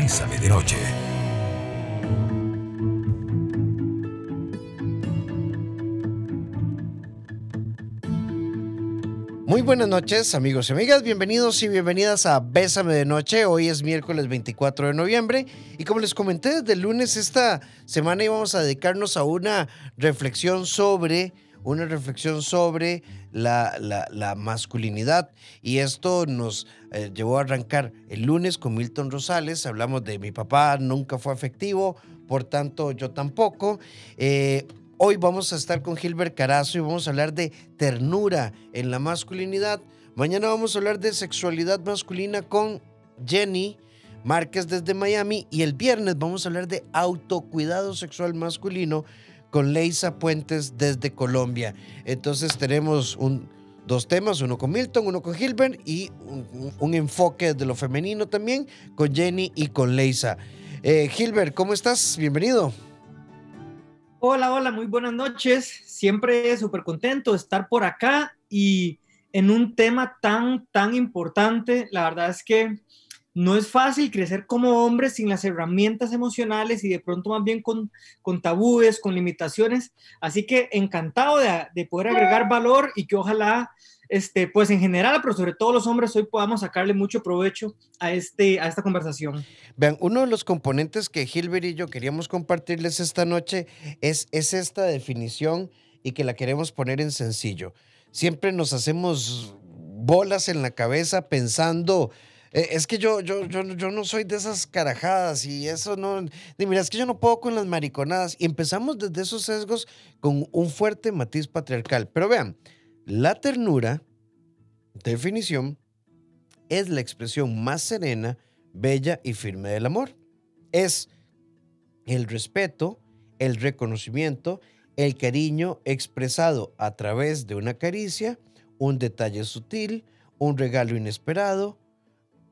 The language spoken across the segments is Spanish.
Bésame de Noche. Muy buenas noches, amigos y amigas. Bienvenidos y bienvenidas a Bésame de Noche. Hoy es miércoles 24 de noviembre y como les comenté desde el lunes esta semana íbamos a dedicarnos a una reflexión sobre una reflexión sobre la, la, masculinidad y esto nos eh, llevó a arrancar el lunes con Milton Rosales. Hablamos de mi papá nunca fue afectivo, por tanto yo tampoco. Eh, Hoy vamos a estar con Gilbert Carazo y vamos a hablar de ternura en la masculinidad. Mañana vamos a hablar de sexualidad masculina con Jenny Márquez desde Miami y el viernes vamos a hablar de autocuidado sexual masculino con Leisa Puentes desde Colombia. Entonces tenemos dos temas, uno con Milton, uno con Gilbert y un, enfoque de lo femenino también con Jenny y con Leisa. Eh, Gilbert, ¿cómo estás? Bienvenido. Hola, hola, muy buenas noches. Siempre súper contento de estar por acá y en un tema tan, tan importante. La verdad es que no es fácil crecer como hombre sin las herramientas emocionales y de pronto más bien con, con tabúes, con limitaciones. Así que encantado de, de poder agregar valor y que ojalá este, pues en general, pero sobre todo los hombres, hoy podamos sacarle mucho provecho a, este, a esta conversación. Vean, uno de los componentes que Gilbert y yo queríamos compartirles esta noche es, es esta definición y que la queremos poner en sencillo. Siempre nos hacemos bolas en la cabeza pensando, es que yo, yo, yo, yo no soy de esas carajadas y eso no, mira, es que yo no puedo con las mariconadas. Y empezamos desde esos sesgos con un fuerte matiz patriarcal. Pero vean, la ternura, definición, es la expresión más serena, bella y firme del amor. Es el respeto, el reconocimiento, el cariño expresado a través de una caricia, un detalle sutil, un regalo inesperado,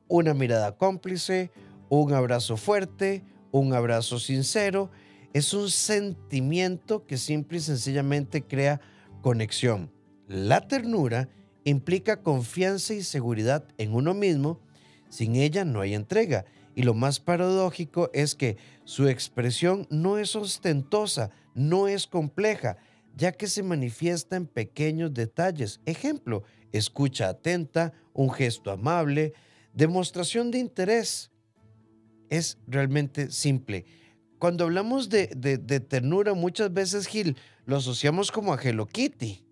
una mirada cómplice, un abrazo fuerte, un abrazo sincero. Es un sentimiento que simple y sencillamente crea conexión. La ternura implica confianza y seguridad en uno mismo. Sin ella no hay entrega. Y lo más paradójico es que su expresión no es ostentosa, no es compleja, ya que se manifiesta en pequeños detalles. Ejemplo, escucha atenta, un gesto amable, demostración de interés. Es realmente simple. Cuando hablamos de, ternura, muchas veces, Gil, lo asociamos como a Hello Kitty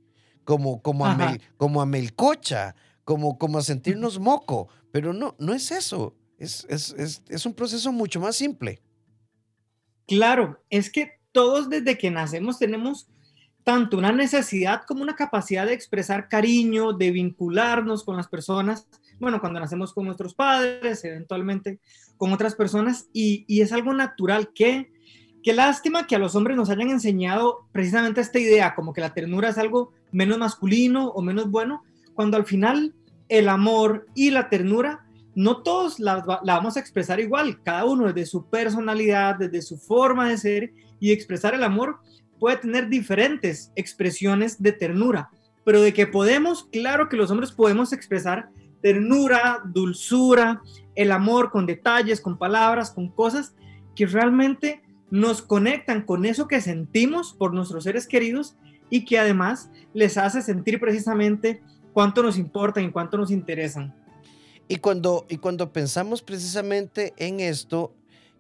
como, como, a, como a melcocha, como, como a sentirnos moco, pero no, no es eso, es, es, es un proceso mucho más simple. Claro, es que todos desde que nacemos tenemos tanto una necesidad como una capacidad de expresar cariño, de vincularnos con las personas, bueno, cuando nacemos con nuestros padres, eventualmente con otras personas, y, y es algo natural que Qué lástima que a los hombres nos hayan enseñado precisamente esta idea, como que la ternura es algo menos masculino o menos bueno, cuando al final el amor y la ternura no todos la, vamos a expresar igual, cada uno desde su personalidad, desde su forma de ser y expresar el amor puede tener diferentes expresiones de ternura, pero de que podemos, claro que los hombres podemos expresar ternura, dulzura, el amor con detalles, con palabras, con cosas que realmente nos conectan con eso que sentimos por nuestros seres queridos y que además les hace sentir precisamente cuánto nos importan y cuánto nos interesan. Y cuando, y cuando pensamos precisamente en esto,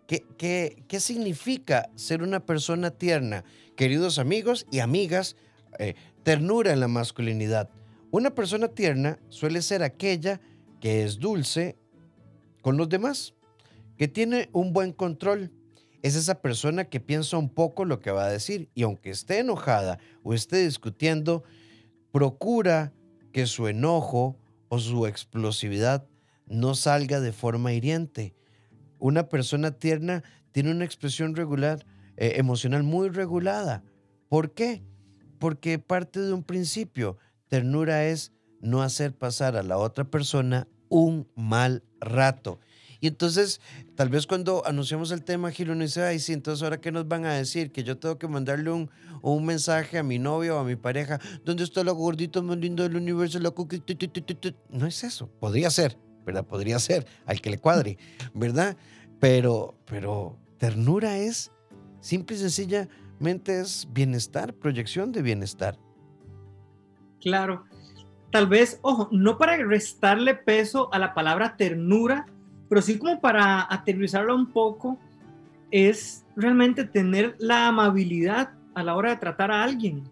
¿qué, qué, significa ser una persona tierna? Queridos amigos y amigas, eh, ternura en la masculinidad. Una persona tierna suele ser aquella que es dulce con los demás, que tiene un buen control, es esa persona que piensa un poco lo que va a decir y aunque esté enojada o esté discutiendo, procura que su enojo o su explosividad no salga de forma hiriente. Una persona tierna tiene una expresión regular, eh, emocional muy regulada. ¿Por qué? Porque parte de un principio. Ternura es no hacer pasar a la otra persona un mal rato. Y entonces, tal vez cuando anunciamos el tema, Giro nos dice, ay, sí, entonces ahora qué nos van a decir, que yo tengo que mandarle un, un mensaje a mi novio o a mi pareja, ¿dónde está la gordita más linda del universo? No es eso, podría ser, ¿verdad? Podría ser, al que le cuadre, ¿verdad? pero, pero ternura es simple y sencillamente es bienestar, proyección de bienestar. Claro. Tal vez, ojo, no para restarle peso a la palabra ternura, pero sí como para aterrizarla un poco, es realmente tener la amabilidad a la hora de tratar a alguien.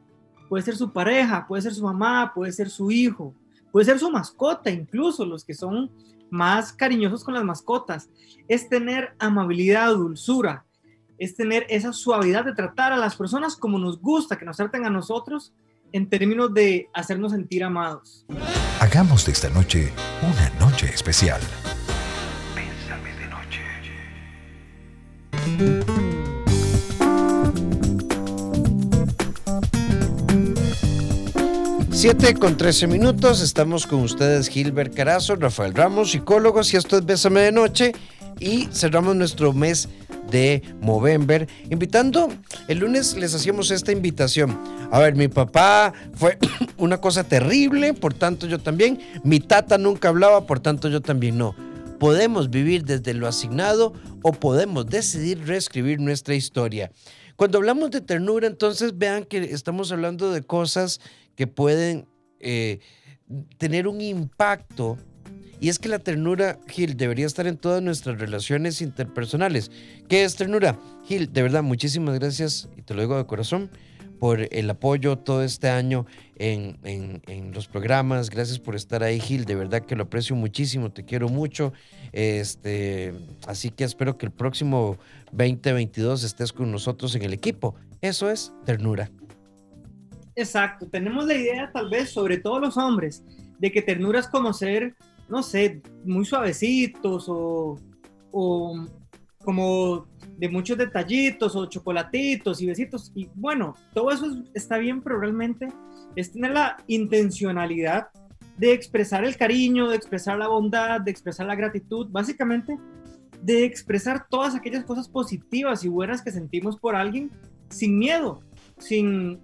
Puede ser su pareja, puede ser su mamá, puede ser su hijo, puede ser su mascota, incluso los que son más cariñosos con las mascotas. Es tener amabilidad, dulzura, es tener esa suavidad de tratar a las personas como nos gusta que nos traten a nosotros en términos de hacernos sentir amados. Hagamos de esta noche una noche especial. de noche. 7 con 13 minutos, estamos con ustedes Gilbert Carazo, Rafael Ramos, psicólogos, y esto es Bésame de Noche, y cerramos nuestro mes de Movember, invitando, el lunes les hacíamos esta invitación. A ver, mi papá fue una cosa terrible, por tanto yo también, mi tata nunca hablaba, por tanto yo también no. Podemos vivir desde lo asignado o podemos decidir reescribir nuestra historia. Cuando hablamos de ternura, entonces vean que estamos hablando de cosas que pueden eh, tener un impacto. Y es que la ternura, Gil, debería estar en todas nuestras relaciones interpersonales. ¿Qué es ternura? Gil, de verdad, muchísimas gracias, y te lo digo de corazón, por el apoyo todo este año en, en, los programas. Gracias por estar ahí, Gil. De verdad que lo aprecio muchísimo, te quiero mucho. Este, así que espero que el próximo 2022 estés con nosotros en el equipo. Eso es ternura. Exacto, tenemos la idea tal vez, sobre todo los hombres, de que ternura es como ser, no sé, muy suavecitos o, o como de muchos detallitos o chocolatitos y besitos. Y bueno, todo eso está bien, pero realmente es tener la intencionalidad de expresar el cariño, de expresar la bondad, de expresar la gratitud, básicamente de expresar todas aquellas cosas positivas y buenas que sentimos por alguien sin miedo, sin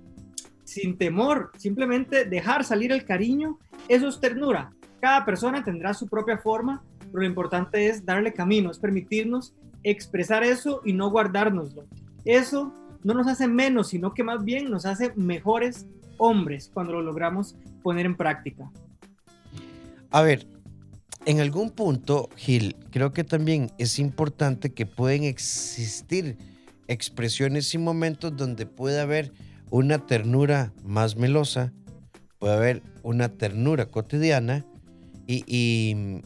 sin temor, simplemente dejar salir el cariño, eso es ternura. Cada persona tendrá su propia forma, pero lo importante es darle camino, es permitirnos expresar eso y no guardárnoslo. Eso no nos hace menos, sino que más bien nos hace mejores hombres cuando lo logramos poner en práctica. A ver, en algún punto, Gil, creo que también es importante que pueden existir expresiones y momentos donde puede haber una ternura más melosa, puede haber una ternura cotidiana y,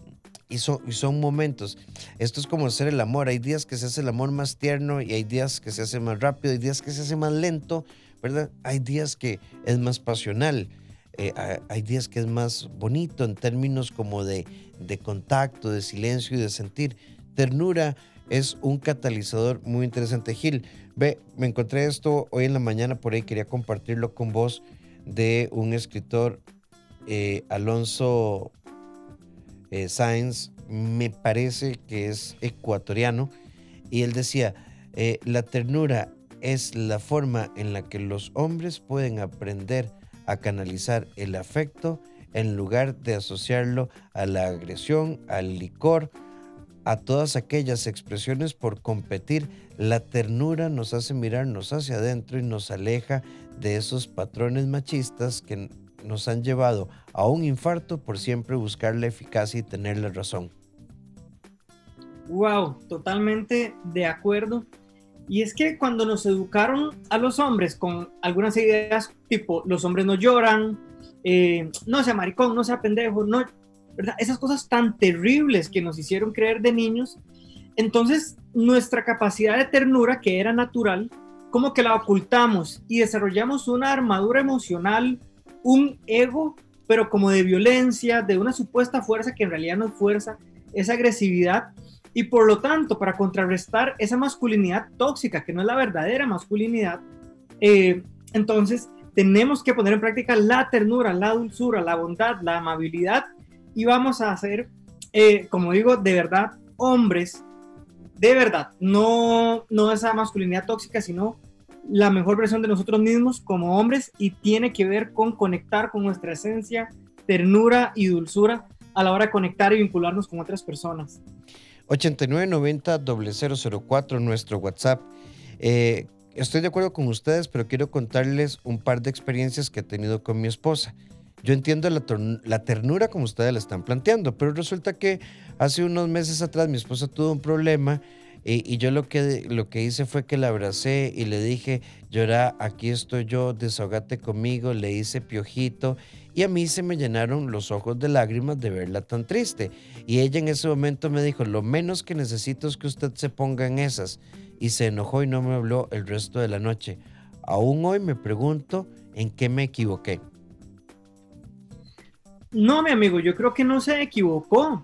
y, son, momentos. Esto es como hacer el amor. Hay días que se hace el amor más tierno y hay días que se hace más rápido, hay días que se hace más lento, ¿verdad? Hay días que es más pasional. Eh, hay días que es más bonito en términos como de, de contacto, de silencio y de sentir. Ternura es un catalizador muy interesante. Gil, ve, me encontré esto hoy en la mañana por ahí, quería compartirlo con vos de un escritor, eh, Alonso eh, Sáenz, me parece que es ecuatoriano, y él decía, eh, la ternura es la forma en la que los hombres pueden aprender a canalizar el afecto en lugar de asociarlo a la agresión, al licor a todas aquellas expresiones por competir, la ternura nos hace mirarnos hacia adentro y nos aleja de esos patrones machistas que nos han llevado a un infarto por siempre buscar la eficacia y tener la razón. Wow, totalmente de acuerdo. Y es que cuando nos educaron a los hombres con algunas ideas tipo los hombres no lloran, eh, no sea maricón, no sea pendejo, no, esas cosas tan terribles que nos hicieron creer de niños. Entonces, nuestra capacidad de ternura, que era natural, como que la ocultamos y desarrollamos una armadura emocional, un ego, pero como de violencia, de una supuesta fuerza que en realidad no es fuerza, esa agresividad. Y por lo tanto, para contrarrestar esa masculinidad tóxica, que no es la verdadera masculinidad, eh, entonces tenemos que poner en práctica la ternura, la dulzura, la bondad, la amabilidad y vamos a hacer, eh, como digo, de verdad, hombres, de verdad, no, no esa masculinidad tóxica, sino la mejor versión de nosotros mismos como hombres y tiene que ver con conectar con nuestra esencia, ternura y dulzura a la hora de conectar y vincularnos con otras personas. 8990-004, nuestro WhatsApp. Eh, estoy de acuerdo con ustedes, pero quiero contarles un par de experiencias que he tenido con mi esposa. Yo entiendo la, la, ternura como ustedes la están planteando, pero resulta que hace unos meses atrás mi esposa tuvo un problema y, yo lo que, lo que hice fue que la abracé y le dije, llora, aquí estoy yo, desahogate conmigo, le hice piojito y a mí se me llenaron los ojos de lágrimas de verla tan triste. Y ella en ese momento me dijo, lo menos que necesito es que usted se ponga en esas. Y se enojó y no me habló el resto de la noche. Aún hoy me pregunto en qué me equivoqué. No, mi amigo, yo creo que no se equivocó.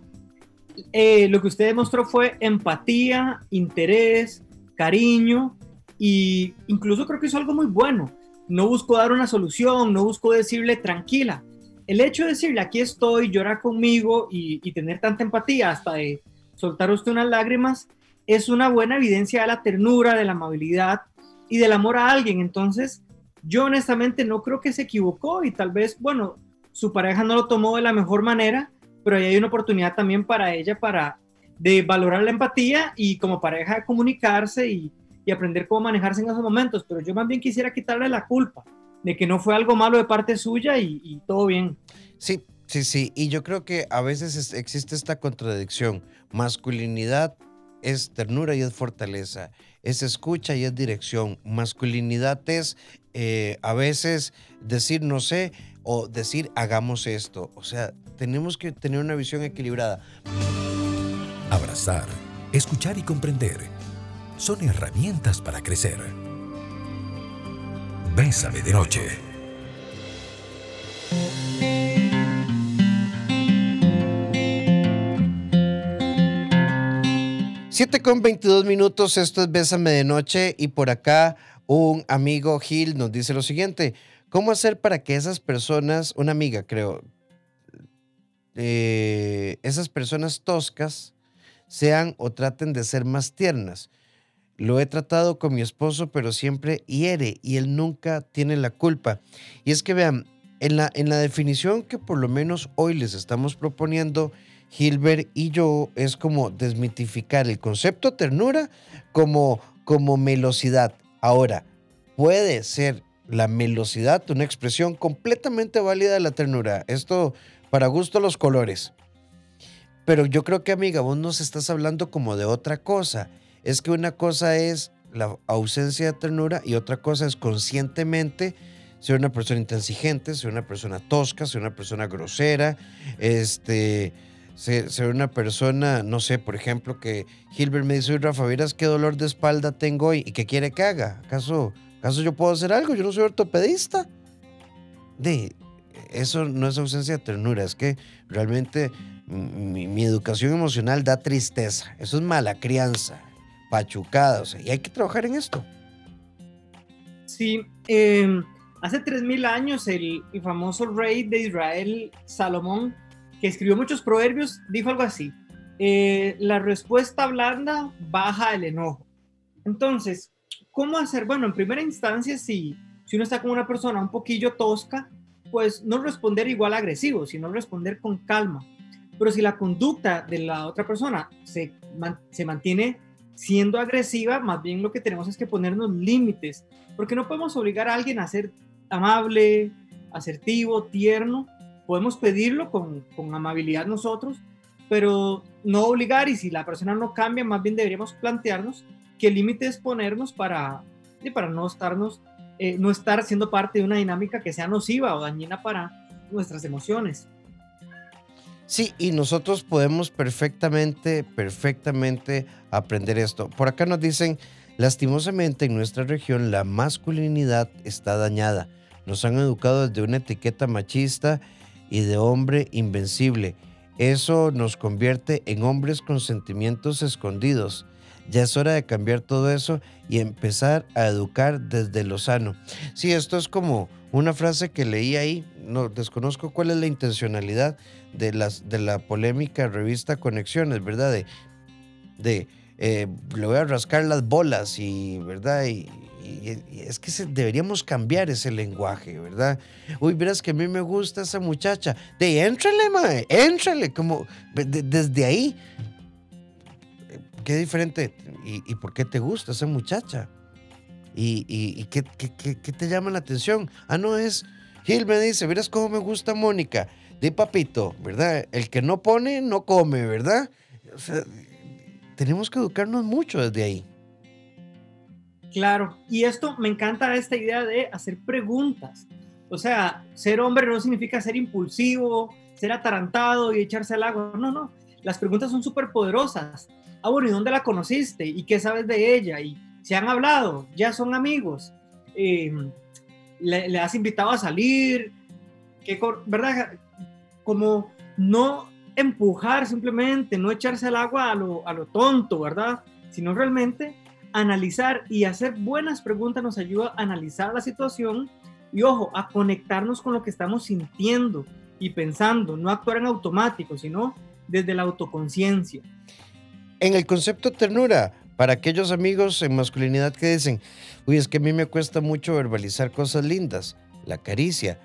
Eh, lo que usted demostró fue empatía, interés, cariño y incluso creo que hizo algo muy bueno. No buscó dar una solución, no buscó decirle tranquila. El hecho de decirle aquí estoy, llora conmigo y, y tener tanta empatía hasta de soltar usted unas lágrimas es una buena evidencia de la ternura, de la amabilidad y del amor a alguien. Entonces, yo honestamente no creo que se equivocó y tal vez, bueno, su pareja no lo tomó de la mejor manera, pero ahí hay una oportunidad también para ella para de valorar la empatía y como pareja comunicarse y, y aprender cómo manejarse en esos momentos. Pero yo más bien quisiera quitarle la culpa de que no fue algo malo de parte suya y, y todo bien. Sí, sí, sí. Y yo creo que a veces existe esta contradicción. Masculinidad es ternura y es fortaleza. Es escucha y es dirección. Masculinidad es eh, a veces decir no sé o decir hagamos esto. O sea, tenemos que tener una visión equilibrada. Abrazar, escuchar y comprender son herramientas para crecer. Bésame de noche. 7 con 22 minutos, esto es Bésame de Noche y por acá un amigo Gil nos dice lo siguiente, ¿cómo hacer para que esas personas, una amiga creo, eh, esas personas toscas sean o traten de ser más tiernas? Lo he tratado con mi esposo, pero siempre hiere y él nunca tiene la culpa. Y es que vean, en la, en la definición que por lo menos hoy les estamos proponiendo, Gilbert y yo es como desmitificar el concepto ternura como, como melosidad. Ahora, puede ser la melosidad una expresión completamente válida de la ternura. Esto para gusto los colores. Pero yo creo que, amiga, vos nos estás hablando como de otra cosa. Es que una cosa es la ausencia de ternura y otra cosa es conscientemente ser una persona intransigente, ser una persona tosca, ser una persona grosera, este, ser, una persona, no sé, por ejemplo, que Gilbert me dice, Rafa, verás qué dolor de espalda tengo hoy y qué quiere que haga. ¿Acaso, ¿Acaso yo puedo hacer algo? Yo no soy ortopedista. De, eso no es ausencia de ternura, es que realmente mi, educación emocional da tristeza. Eso es mala crianza, pachucada, o sea, y hay que trabajar en esto. Sí, em, hace 3.000 años el, el famoso rey de Israel, Salomón, que escribió muchos proverbios, dijo algo así, eh, la respuesta blanda baja el enojo. Entonces, ¿cómo hacer? Bueno, en primera instancia, si, si uno está con una persona un poquillo tosca, pues no responder igual agresivo, sino responder con calma. Pero si la conducta de la otra persona se, se mantiene siendo agresiva, más bien lo que tenemos es que ponernos límites, porque no podemos obligar a alguien a ser amable, asertivo, tierno, podemos pedirlo con, con amabilidad nosotros, pero no obligar y si la persona no cambia, más bien deberíamos plantearnos qué límites ponernos para, para no, estarnos, eh, no estar siendo parte de una dinámica que sea nociva o dañina para nuestras emociones. Sí, y nosotros podemos perfectamente, perfectamente aprender esto. Por acá nos dicen, lastimosamente en nuestra región la masculinidad está dañada. Nos han educado desde una etiqueta machista y de hombre invencible. Eso nos convierte en hombres con sentimientos escondidos. Ya es hora de cambiar todo eso y empezar a educar desde lo sano. Sí, esto es como una frase que leí ahí, no desconozco cuál es la intencionalidad de, las, de la polémica revista Conexiones, ¿verdad? De, de eh, le voy a rascar las bolas y, ¿verdad? Y, es que deberíamos cambiar ese lenguaje, ¿verdad? Uy, verás que a mí me gusta esa muchacha. De éntrale, mae, éntrale, como desde ahí. Qué diferente. ¿Y, por qué te gusta esa muchacha? ¿Y, qué, te llama la atención? Ah, no es. Gil me dice, verás cómo me gusta Mónica. De papito, ¿verdad? El que no pone, no come, ¿verdad? Tenemos que educarnos mucho desde ahí. Claro, y esto me encanta esta idea de hacer preguntas. O sea, ser hombre no significa ser impulsivo, ser atarantado y echarse al agua. No, no. Las preguntas son súper poderosas. Ah, bueno, ¿y dónde la conociste? ¿Y qué sabes de ella? ¿Y se han hablado? ¿Ya son amigos? Em, ¿le, has invitado a salir? ¿Qué, ¿Verdad? Como no empujar simplemente, no echarse al agua a lo, a lo tonto, ¿verdad? Sino realmente analizar y hacer buenas preguntas nos ayuda a analizar la situación y, ojo, a conectarnos con lo que estamos sintiendo y pensando, no actuar en automático, sino desde la autoconciencia. En el concepto ternura, para aquellos amigos en masculinidad que dicen, uy, es que a mí me cuesta mucho verbalizar cosas lindas, la caricia.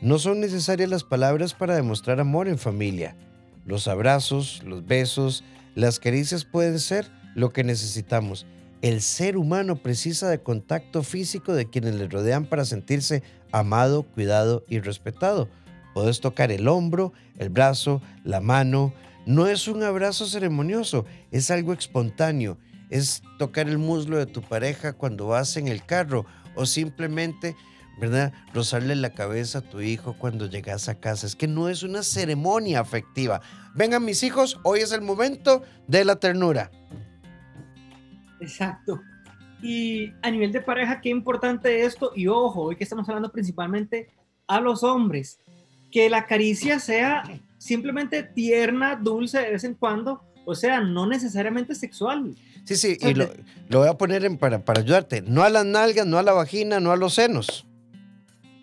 No son necesarias las palabras para demostrar amor en familia. Los abrazos, los besos, las caricias pueden ser lo que necesitamos el ser humano precisa de contacto físico de quienes le rodean para sentirse amado, cuidado y respetado. Puedes tocar el hombro, el brazo, la mano. No es un abrazo ceremonioso, es algo espontáneo. Es tocar el muslo de tu pareja cuando vas en el carro o simplemente, ¿verdad? Rozarle la cabeza a tu hijo cuando llegas a casa. Es que no es una ceremonia afectiva. Vengan mis hijos, hoy es el momento de la ternura. Exacto. Y a nivel de pareja, qué importante esto. Y ojo, hoy que estamos hablando principalmente a los hombres, que la caricia sea simplemente tierna, dulce de vez en cuando, o sea, no necesariamente sexual. Sí, sí, y lo, voy a poner en, para, para ayudarte. No a las nalgas, no a la vagina, no a los senos.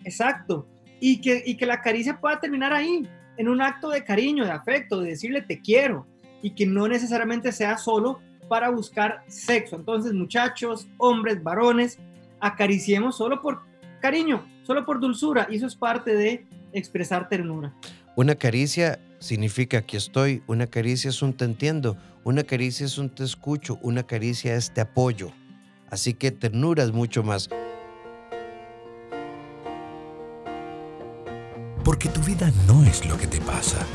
Exacto. Y que, y que la caricia pueda terminar ahí, en un acto de cariño, de afecto, de decirle te quiero, y que no necesariamente sea solo para buscar sexo. Entonces, muchachos, hombres, varones, acariciemos solo por cariño, solo por dulzura. Y eso es parte de expresar ternura. Una caricia significa que estoy, una caricia es un te entiendo, una caricia es un te escucho, una caricia es te apoyo. Así que ternura es mucho más. Porque tu vida no es lo que te pasa,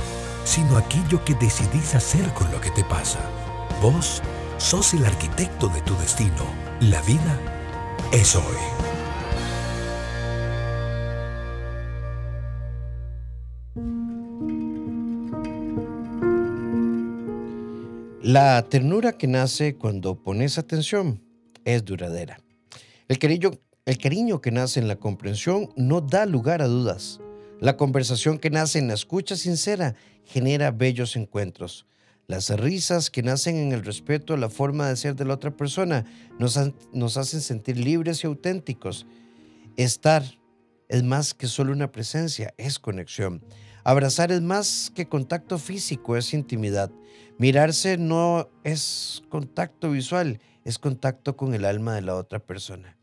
sino aquello que decidís hacer con lo que te pasa. Vos Sos el arquitecto de tu destino. La vida es hoy. La ternura que nace cuando pones atención es duradera. El cariño, el cariño que nace en la comprensión no da lugar a dudas. La conversación que nace en la escucha sincera genera bellos encuentros. Las risas que nacen en el respeto a la forma de ser de la otra persona nos, nos hacen sentir libres y auténticos. Estar es más que solo una presencia, es conexión. Abrazar es más que contacto físico, es intimidad. Mirarse no es contacto visual, es contacto con el alma de la otra persona.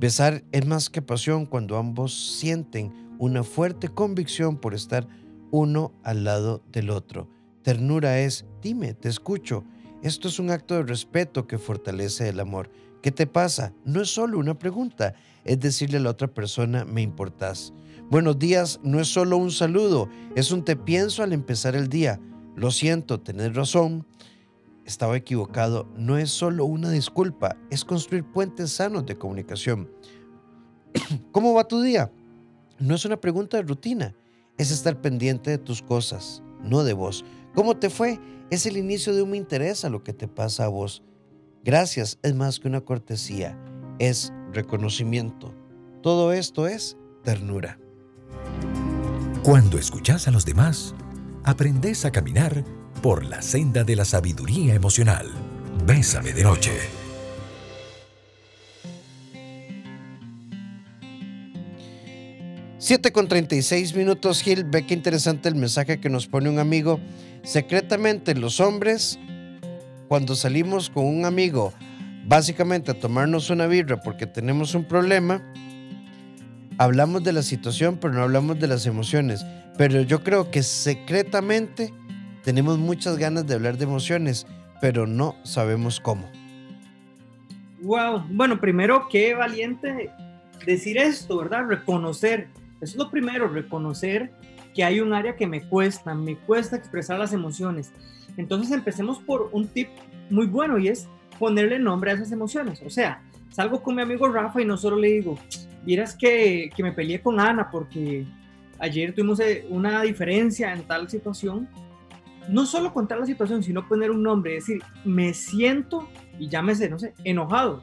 Besar es más que pasión cuando ambos sienten una fuerte convicción por estar uno al lado del otro. Ternura es, dime, te escucho. Esto es un acto de respeto que fortalece el amor. ¿Qué te pasa? No es solo una pregunta, es decirle a la otra persona, me importás. Buenos días no es solo un saludo, es un te pienso al empezar el día. Lo siento, tenés razón. Estaba equivocado. No es solo una disculpa, es construir puentes sanos de comunicación. ¿Cómo va tu día? No es una pregunta de rutina, es estar pendiente de tus cosas, no de vos. ¿Cómo te fue? Es el inicio de un me interesa lo que te pasa a vos. Gracias es más que una cortesía, es reconocimiento. Todo esto es ternura. Cuando escuchas a los demás, aprendes a caminar por la senda de la sabiduría emocional. Bésame de noche. 7 con 36 minutos, Gil. Ve qué interesante el mensaje que nos pone un amigo. Secretamente los hombres, cuando salimos con un amigo, básicamente a tomarnos una birra porque tenemos un problema, hablamos de la situación, pero no hablamos de las emociones. Pero yo creo que secretamente tenemos muchas ganas de hablar de emociones, pero no sabemos cómo. Wow, bueno, primero qué valiente decir esto, ¿verdad? Reconocer. Eso es lo primero, reconocer que hay un área que me cuesta, me cuesta expresar las emociones. Entonces empecemos por un tip muy bueno y es ponerle nombre a esas emociones. O sea, salgo con mi amigo Rafa y no solo le digo, vieras que, que me peleé con Ana porque ayer tuvimos eh, una diferencia en tal situación. No solo contar la situación, sino poner un nombre, decir, me siento, y llámese, no sé, enojado,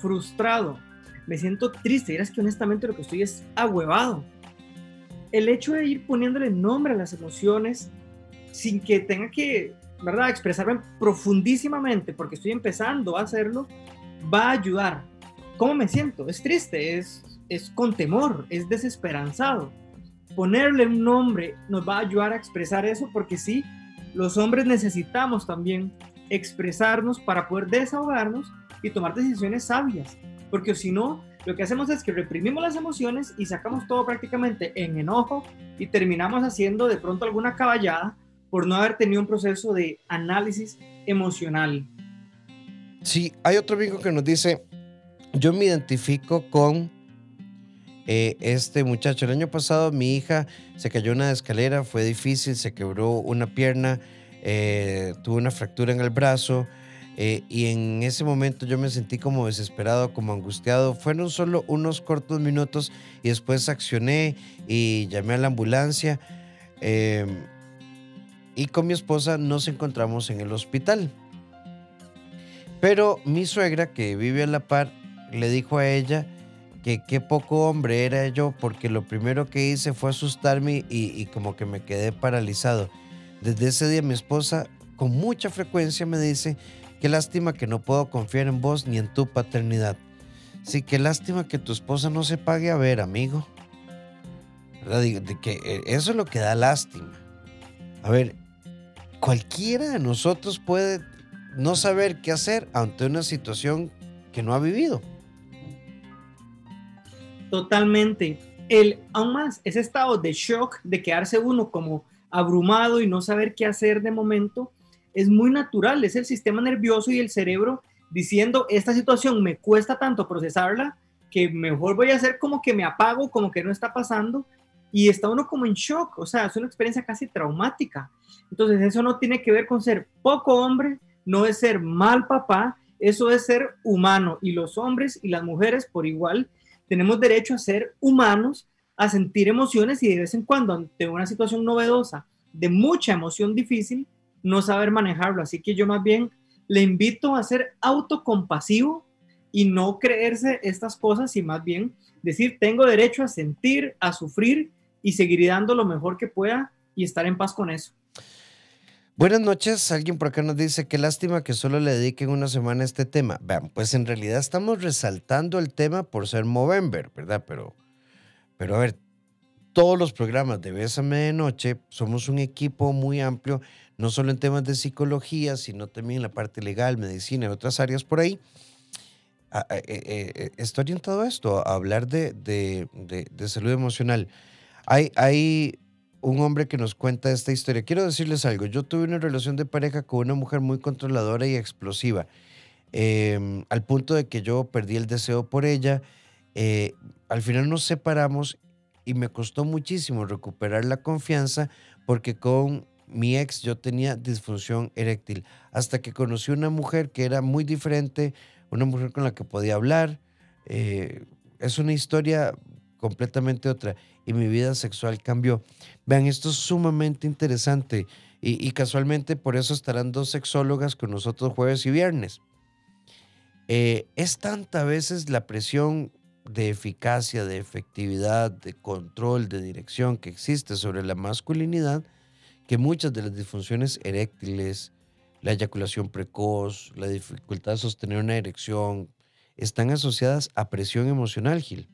frustrado, me siento triste, vieras que honestamente lo que estoy es ahuevado. El hecho de ir poniéndole nombre a las emociones sin que tenga que ¿verdad? Expresarme profundísimamente porque estoy empezando a hacerlo, va a ayudar. ¿Cómo me siento? Es triste, es, es con temor, es desesperanzado. Ponerle un nombre nos va a ayudar a expresar eso porque sí, los hombres necesitamos también expresarnos para poder desahogarnos y tomar decisiones sabias. Porque si no, lo que hacemos es que reprimimos las emociones y sacamos todo prácticamente en enojo y terminamos haciendo de pronto alguna caballada por no haber tenido un proceso de análisis emocional. Sí, hay otro amigo que nos dice, yo me identifico con eh, este muchacho. El año pasado mi hija se cayó una escalera, fue difícil, se quebró una pierna, eh, tuvo una fractura en el brazo. Eh, y en ese momento yo me sentí como desesperado, como angustiado. Fueron solo unos cortos minutos y después accioné y llamé a la ambulancia. Eh, y con mi esposa nos encontramos en el hospital. Pero mi suegra, que vive a la par, le dijo a ella que qué poco hombre era yo porque lo primero que hice fue asustarme y, como que me quedé paralizado. Desde ese día mi esposa con mucha frecuencia me dice, qué lástima que no puedo confiar en vos ni en tu paternidad. Sí, qué lástima que tu esposa no se pague a ver, amigo. De que eh, eso es lo que da lástima. A ver, cualquiera de nosotros puede no saber qué hacer ante una situación que no ha vivido. Totalmente. El, aún más, ese estado de shock, de quedarse uno como abrumado y no saber qué hacer de momento, es muy natural. Es el sistema nervioso y el cerebro diciendo, esta situación me cuesta tanto procesarla que mejor voy a hacer como que me apago, como que no está pasando. Y está uno como en shock, o sea, es una experiencia casi traumática. Entonces eso no tiene que ver con ser poco hombre, no es ser mal papá, eso es ser humano. Y los hombres y las mujeres por igual tenemos derecho a ser humanos, a sentir emociones y de vez en cuando ante una situación novedosa, de mucha emoción difícil, no saber manejarlo. Así que yo más bien le invito a ser autocompasivo y no creerse estas cosas y más bien decir, tengo derecho a sentir, a sufrir y seguir dando lo mejor que pueda y estar en paz con eso. Buenas noches, alguien por acá nos dice, qué lástima que solo le dediquen una semana a este tema. Vean, pues en realidad estamos resaltando el tema por ser Movember, ¿verdad? Pero, pero a ver, todos los programas de Bésame de Noche somos un equipo muy amplio, no solo en temas de psicología, sino también en la parte legal, medicina y otras áreas por ahí. Eh, eh, eh, está orientado a esto, a hablar de, de, de salud emocional. Hay, hay un hombre que nos cuenta esta historia. Quiero decirles algo. Yo tuve una relación de pareja con una mujer muy controladora y explosiva, em, al punto de que yo perdí el deseo por ella. Eh, al final nos separamos y me costó muchísimo recuperar la confianza porque con mi ex yo tenía disfunción eréctil. Hasta que conocí una mujer que era muy diferente, una mujer con la que podía hablar. Eh, es una historia completamente otra y mi vida sexual cambió. Vean, esto es sumamente interesante y, casualmente por eso estarán dos sexólogas con nosotros jueves y viernes. Eh, es tanta veces la presión de eficacia, de efectividad, de control, de dirección que existe sobre la masculinidad que muchas de las disfunciones eréctiles, la eyaculación precoz, la dificultad de sostener una erección, están asociadas a presión emocional, Gil.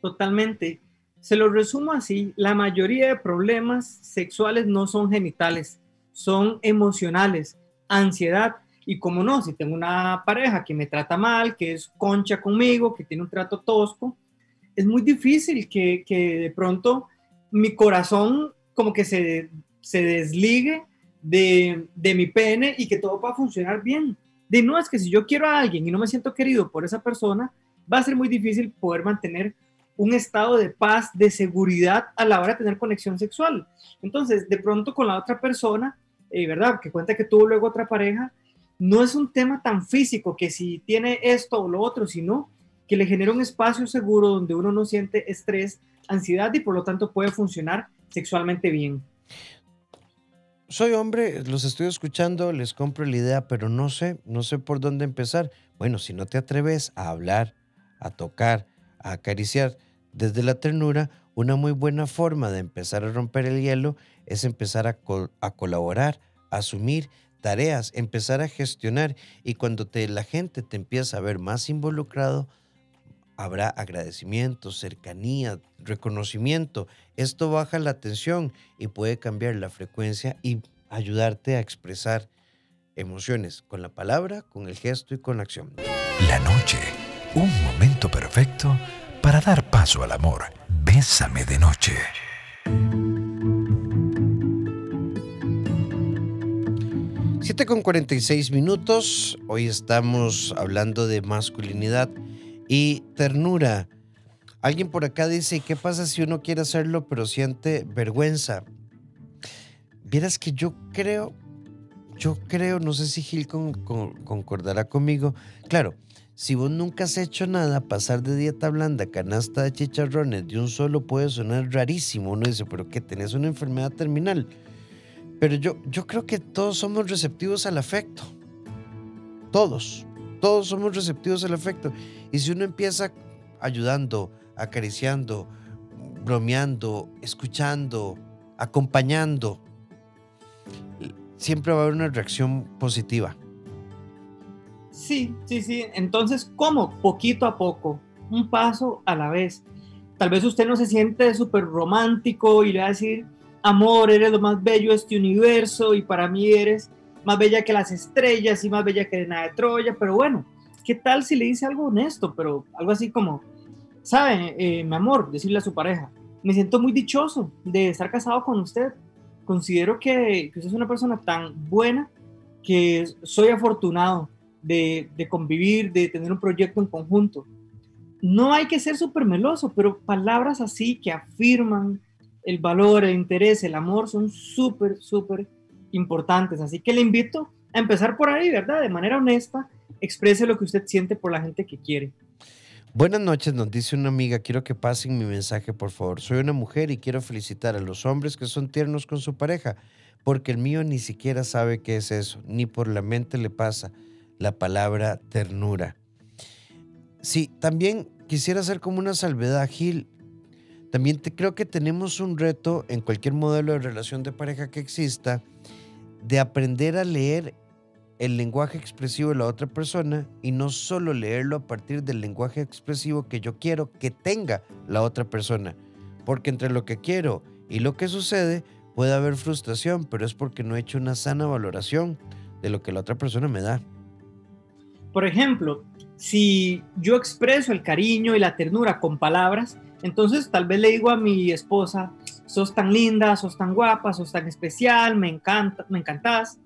Totalmente. Se lo resumo así, la mayoría de problemas sexuales no son genitales, son emocionales, ansiedad. Y como no, si tengo una pareja que me trata mal, que es concha conmigo, que tiene un trato tosco, es muy difícil que, que de pronto mi corazón como que se, se desligue de, de, mi pene y que todo va a funcionar bien. De no, es que si yo quiero a alguien y no me siento querido por esa persona, va a ser muy difícil poder mantener un estado de paz, de seguridad a la hora de tener conexión sexual. Entonces, de pronto con la otra persona, eh, ¿verdad? Que cuenta que tuvo luego otra pareja, no es un tema tan físico que si tiene esto o lo otro, sino que le genera un espacio seguro donde uno no siente estrés, ansiedad y por lo tanto puede funcionar sexualmente bien. Soy hombre, los estoy escuchando, les compro la idea, pero no sé, no sé por dónde empezar. Bueno, si no te atreves a hablar, a tocar, a acariciar desde la ternura, una muy buena forma de empezar a romper el hielo es empezar a, a colaborar, asumir tareas, empezar a gestionar y cuando te, la gente te empieza a ver más involucrado, habrá agradecimiento, cercanía, reconocimiento. Esto baja la tensión y puede cambiar la frecuencia y ayudarte a expresar emociones con la palabra, con el gesto y con la acción. La noche, un momento perfecto para dar al amor. Bésame de noche. 7 con 46 minutos. Hoy estamos hablando de masculinidad y ternura. Alguien por acá dice, ¿qué pasa si uno quiere hacerlo pero siente vergüenza? Vieras que yo creo, yo creo, no sé si Gil concordará conmigo. Claro, si vos nunca has hecho nada, pasar de dieta blanda canasta de chicharrones de un solo puede sonar rarísimo. Uno dice, pero ¿qué? ¿Tenés una enfermedad terminal? Pero yo, yo creo que todos somos receptivos al afecto. Todos. Todos somos receptivos al afecto. Y si uno empieza ayudando, acariciando, bromeando, escuchando, acompañando, siempre va a haber una reacción positiva. Sí, sí, sí. Entonces, ¿cómo? Poquito a poco, un paso a la vez. Tal vez usted no se siente súper romántico y le va a decir, amor, eres lo más bello de este universo y para mí eres más bella que las estrellas y más bella que nada de Troya, pero bueno, ¿qué tal si le dice algo honesto, pero algo así como, sabe, eh, mi amor, decirle a su pareja, me siento muy dichoso de estar casado con usted, considero que usted es una persona tan buena que soy afortunado de, convivir, de tener un proyecto en conjunto. No hay que ser súper meloso, pero palabras así que afirman el valor, el interés, el amor son súper, súper importantes. Así que le invito a empezar por ahí, ¿verdad? De manera honesta exprese lo que usted siente por la gente que quiere. Buenas noches, nos dice una amiga, quiero que pasen mi mensaje, por favor. Soy una mujer y quiero felicitar a los hombres que son tiernos con su pareja, porque el mío ni siquiera sabe qué es eso, ni por la mente le pasa la palabra ternura. Sí, también quisiera hacer como una salvedad, Gil. También te, creo que tenemos un reto en cualquier modelo de relación de pareja que exista de aprender a leer el lenguaje expresivo de la otra persona y no solo leerlo a partir del lenguaje expresivo que yo quiero que tenga la otra persona. Porque entre lo que quiero y lo que sucede puede haber frustración, pero es porque no he hecho una sana valoración de lo que la otra persona me da. Por ejemplo, si yo expreso el cariño y la ternura con palabras, entonces tal vez le digo a mi esposa, sos tan linda, sos tan guapa, sos tan especial, me encanta, me encantas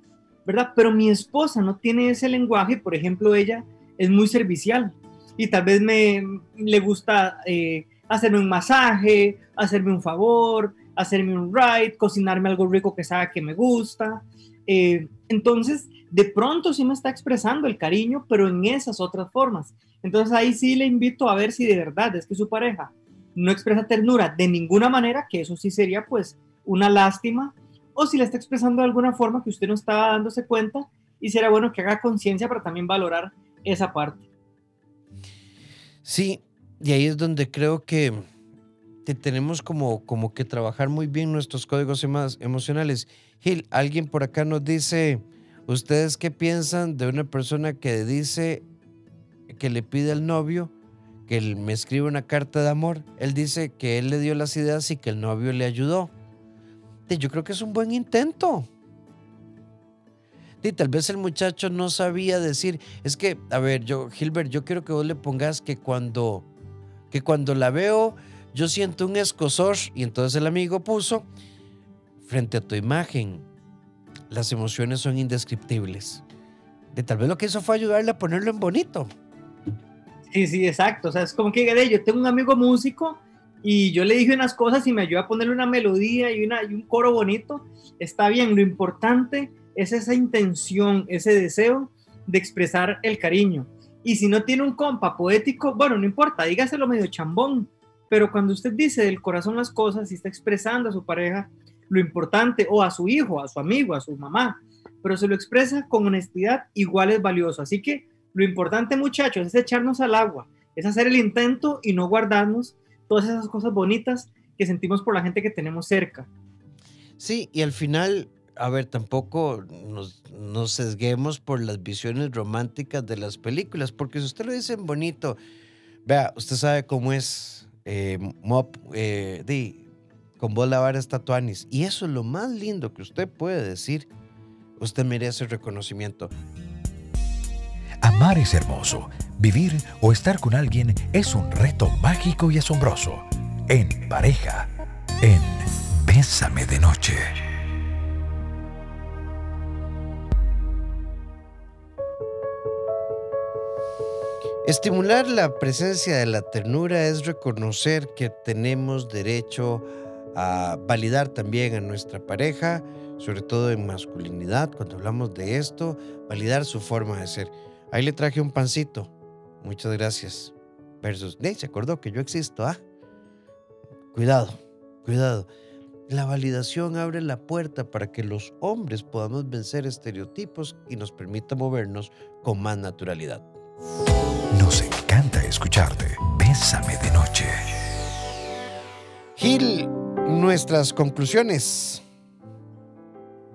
¿verdad? Pero mi esposa no tiene ese lenguaje, por ejemplo, ella es muy servicial y tal vez me le gusta eh, hacerme un masaje, hacerme un favor, hacerme un ride, cocinarme algo rico que sabe que me gusta. Eh, entonces, de pronto sí me está expresando el cariño, pero en esas otras formas. Entonces ahí sí le invito a ver si de verdad es que su pareja no expresa ternura de ninguna manera, que eso sí sería pues una lástima o si la está expresando de alguna forma que usted no estaba dándose cuenta y será bueno que haga conciencia para también valorar esa parte. Sí, y ahí es donde creo que, tenemos como, como que trabajar muy bien nuestros códigos emocionales. Gil, alguien por acá nos dice, ¿ustedes qué piensan de una persona que dice que le pide al novio que él me escribe una carta de amor? Él dice que él le dio las ideas y que el novio le ayudó yo creo que es un buen intento. Tal vez el muchacho no sabía decir, es que, a ver, yo, Gilbert, yo quiero que vos le pongas que cuando, que cuando la veo, yo siento un escosor, y entonces el amigo puso, frente a tu imagen, las emociones son indescriptibles. De tal vez lo que hizo fue ayudarle a ponerlo en bonito. Sí, sí, exacto. O sea, es como que yo tengo un amigo músico y yo le dije unas cosas y me ayudó a ponerle una melodía y, y un coro bonito. Está bien, lo importante es esa intención, ese deseo de expresar el cariño. Y si no tiene un compa poético, bueno, no importa, dígaselo medio chambón, pero cuando usted dice del corazón las cosas y está expresando a su pareja lo importante, o a su hijo, a su amigo, a su mamá, pero se lo expresa con honestidad, igual es valioso. Así que lo importante, muchachos, es echarnos al agua, es hacer el intento y no guardarnos todas esas cosas bonitas que sentimos por la gente que tenemos cerca. Sí, y al final a ver, tampoco nos, sesguemos por las visiones románticas de las películas, porque si usted lo dice bonito, vea, usted sabe cómo es eh, Mop, eh, di, con vos lavar estatuanis, y eso es lo más lindo que usted puede decir. Usted merece reconocimiento. Amar es hermoso. Vivir o estar con alguien es un reto mágico y asombroso. En pareja, en Bésame de Noche. Estimular la presencia de la ternura es reconocer que tenemos derecho a validar también a nuestra pareja, sobre todo en masculinidad, cuando hablamos de esto, validar su forma de ser. Ahí le traje un pancito. Muchas gracias. Versus, se acordó que yo existo, ¿ah? Cuidado, cuidado. La validación abre la puerta para que los hombres podamos vencer estereotipos y nos permita movernos con más naturalidad. Nos encanta escucharte. Bésame de noche. Gil, nuestras conclusiones.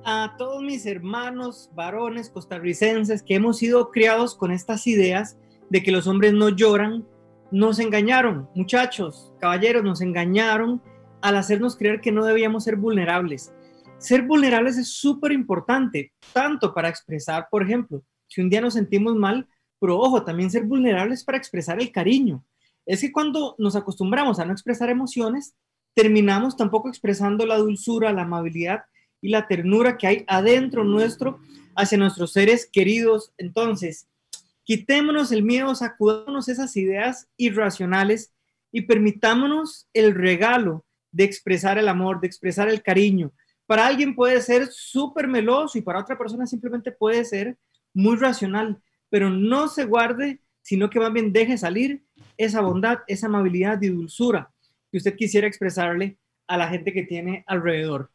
A todos mis hermanos varones costarricenses que hemos sido criados con estas ideas de que los hombres no lloran, nos engañaron, muchachos, caballeros, nos engañaron al hacernos creer que no debíamos ser vulnerables. Ser vulnerables es súper importante, tanto para expresar, por ejemplo, si un día nos sentimos mal, pero ojo, también ser vulnerables para expresar el cariño. Es que cuando nos acostumbramos a no expresar emociones, terminamos tampoco expresando la dulzura, la amabilidad y la ternura que hay adentro nuestro hacia nuestros seres queridos. Entonces, quitémonos el miedo, sacudámonos esas ideas irracionales y permitámonos el regalo de expresar el amor, de expresar el cariño. Para alguien puede ser súper meloso y para otra persona simplemente puede ser muy racional pero no se guarde, sino que más bien deje salir esa bondad, esa amabilidad y dulzura que usted quisiera expresarle a la gente que tiene alrededor.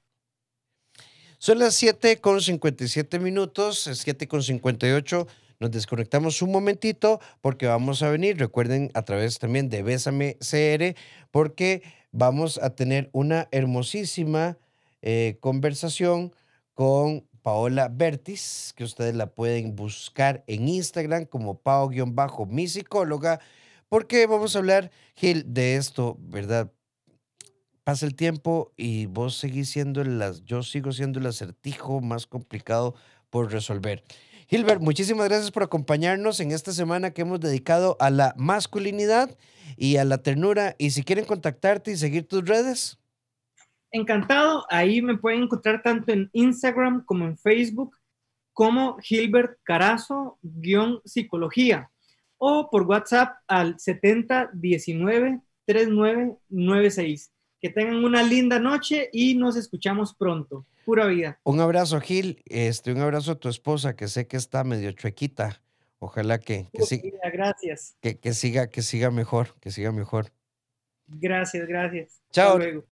Son las 7 con 57 minutos, 7 con 58. Nos desconectamos un momentito porque vamos a venir, recuerden, a través también de Bésame CR, porque vamos a tener una hermosísima eh, conversación con Paola Bertis, que ustedes la pueden buscar en Instagram como Pao-mi psicóloga, porque vamos a hablar, Gil, de esto, ¿verdad? Pasa el tiempo y vos seguís siendo las, yo sigo siendo el acertijo más complicado por resolver. Gilbert, muchísimas gracias por acompañarnos en esta semana que hemos dedicado a la masculinidad y a la ternura. Y si quieren contactarte y seguir tus redes. Encantado, ahí me pueden encontrar tanto en Instagram como en Facebook como Gilbert Carazo psicología o por WhatsApp al 7019 3996. Que tengan una linda noche y nos escuchamos pronto. Pura vida. Un abrazo, Gil. Este, un abrazo a tu esposa, que sé que está medio chuequita. Ojalá que, que, siga, gracias. Que, que, siga, que siga mejor, que siga mejor. Gracias, gracias. Chao.